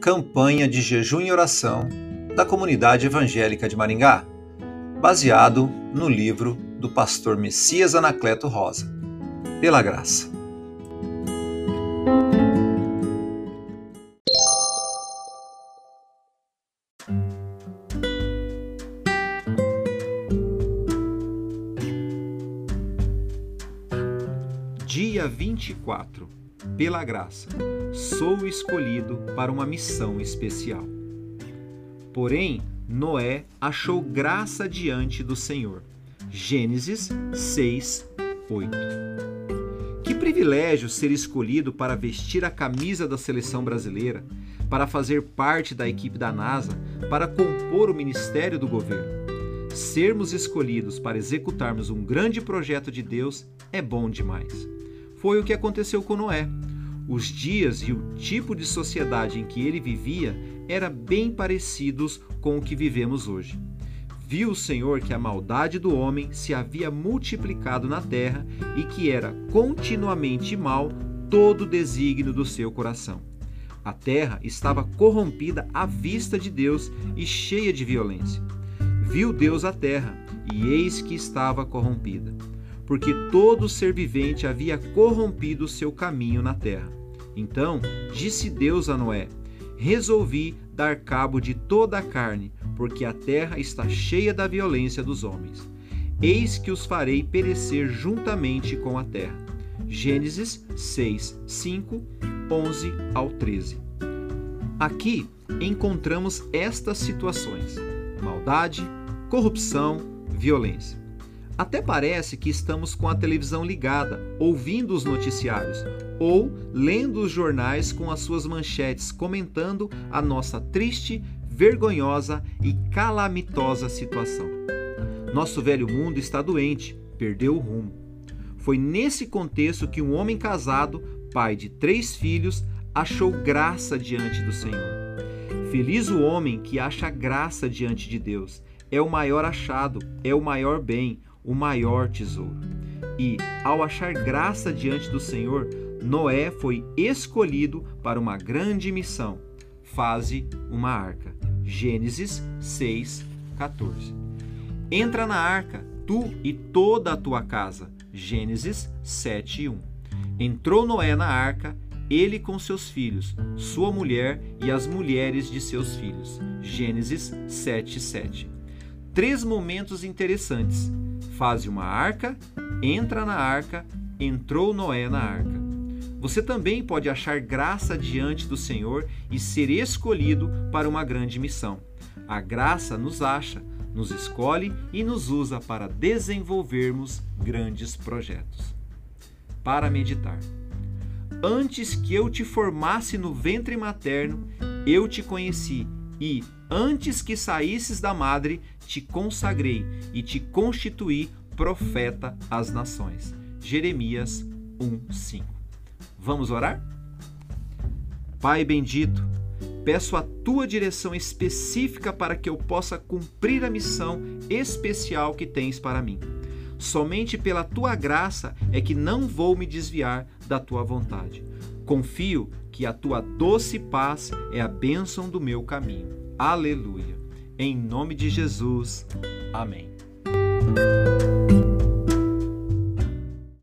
Campanha de Jejum e Oração da Comunidade Evangélica de Maringá, baseado no livro do pastor Messias Anacleto Rosa. Pela graça. Dia 24. Pela graça, sou escolhido para uma missão especial. Porém, Noé achou graça diante do Senhor. Gênesis 6, 8. Que privilégio ser escolhido para vestir a camisa da seleção brasileira, para fazer parte da equipe da NASA, para compor o ministério do governo. Sermos escolhidos para executarmos um grande projeto de Deus é bom demais. Foi o que aconteceu com Noé. Os dias e o tipo de sociedade em que ele vivia era bem parecidos com o que vivemos hoje. Viu o Senhor que a maldade do homem se havia multiplicado na terra e que era continuamente mal todo o desígnio do seu coração. A terra estava corrompida à vista de Deus e cheia de violência. Viu Deus a terra, e eis que estava corrompida porque todo ser vivente havia corrompido seu caminho na terra. Então disse Deus a Noé: Resolvi dar cabo de toda a carne, porque a terra está cheia da violência dos homens. Eis que os farei perecer juntamente com a terra. Gênesis 6, 5, 11 ao 13. Aqui encontramos estas situações: maldade, corrupção, violência. Até parece que estamos com a televisão ligada, ouvindo os noticiários ou lendo os jornais com as suas manchetes comentando a nossa triste, vergonhosa e calamitosa situação. Nosso velho mundo está doente, perdeu o rumo. Foi nesse contexto que um homem casado, pai de três filhos, achou graça diante do Senhor. Feliz o homem que acha graça diante de Deus. É o maior achado, é o maior bem, o maior tesouro. E, ao achar graça diante do Senhor, Noé foi escolhido para uma grande missão. Faze uma arca. Gênesis 6, 14. Entra na arca, tu e toda a tua casa. Gênesis 7, 1. Entrou Noé na arca, ele com seus filhos, sua mulher e as mulheres de seus filhos. Gênesis 7, 7. Três momentos interessantes faze uma arca, entra na arca, entrou Noé na arca. Você também pode achar graça diante do Senhor e ser escolhido para uma grande missão. A graça nos acha, nos escolhe e nos usa para desenvolvermos grandes projetos. Para meditar. Antes que eu te formasse no ventre materno, eu te conheci e, antes que saísses da madre, te consagrei e te constituí profeta às nações. Jeremias 1:5. Vamos orar? Pai bendito, peço a tua direção específica para que eu possa cumprir a missão especial que tens para mim. Somente pela tua graça é que não vou me desviar da tua vontade. Confio que a tua doce paz é a bênção do meu caminho. Aleluia. Em nome de Jesus. Amém.